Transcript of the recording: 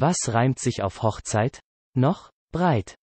Was reimt sich auf Hochzeit? Noch? Breit.